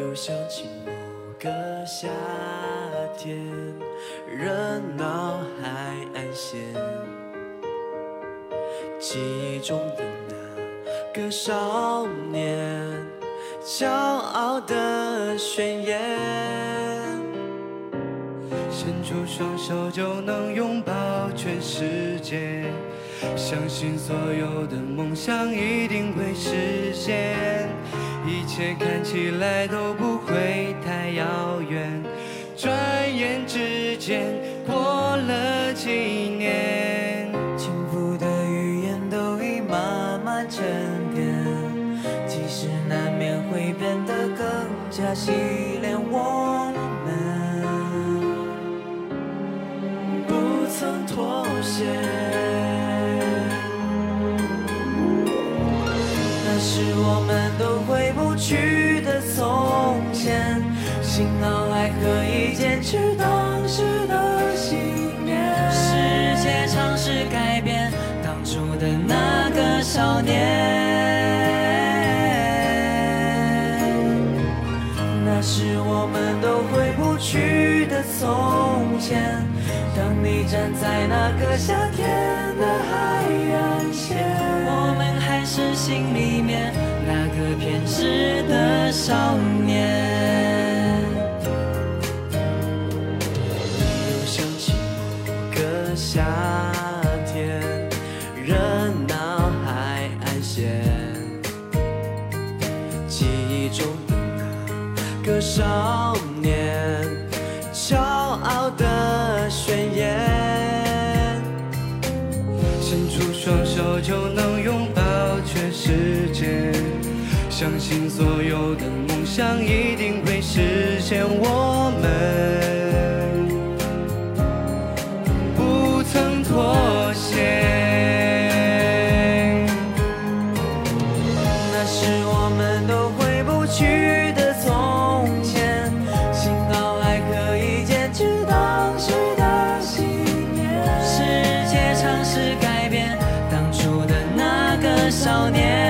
又想起某个夏天，热闹海岸线，记忆中的那个少年，骄傲的宣言。伸出双手就能拥抱全世界，相信所有的梦想一定会实现，一切看起来都不会太遥远。转眼之间过了几年，轻浮的语言都已慢慢沉淀，即使难免会变得更加洗练，我们不曾妥协。我们都回不去的从前，幸好还可以坚持当时的信念。世界尝试改变当初的那个少年，那是我们都回不去的从前。当你站在那个夏天的海岸线，我们还是心里面那个偏执的少年。又想起某个夏天，热闹海岸线，记忆中的那个少相信所有的梦想一定会实现。我们不曾妥协。那是我们都回不去的从前，幸好还可以坚持当时的信念。世界尝试改变当初的那个少年，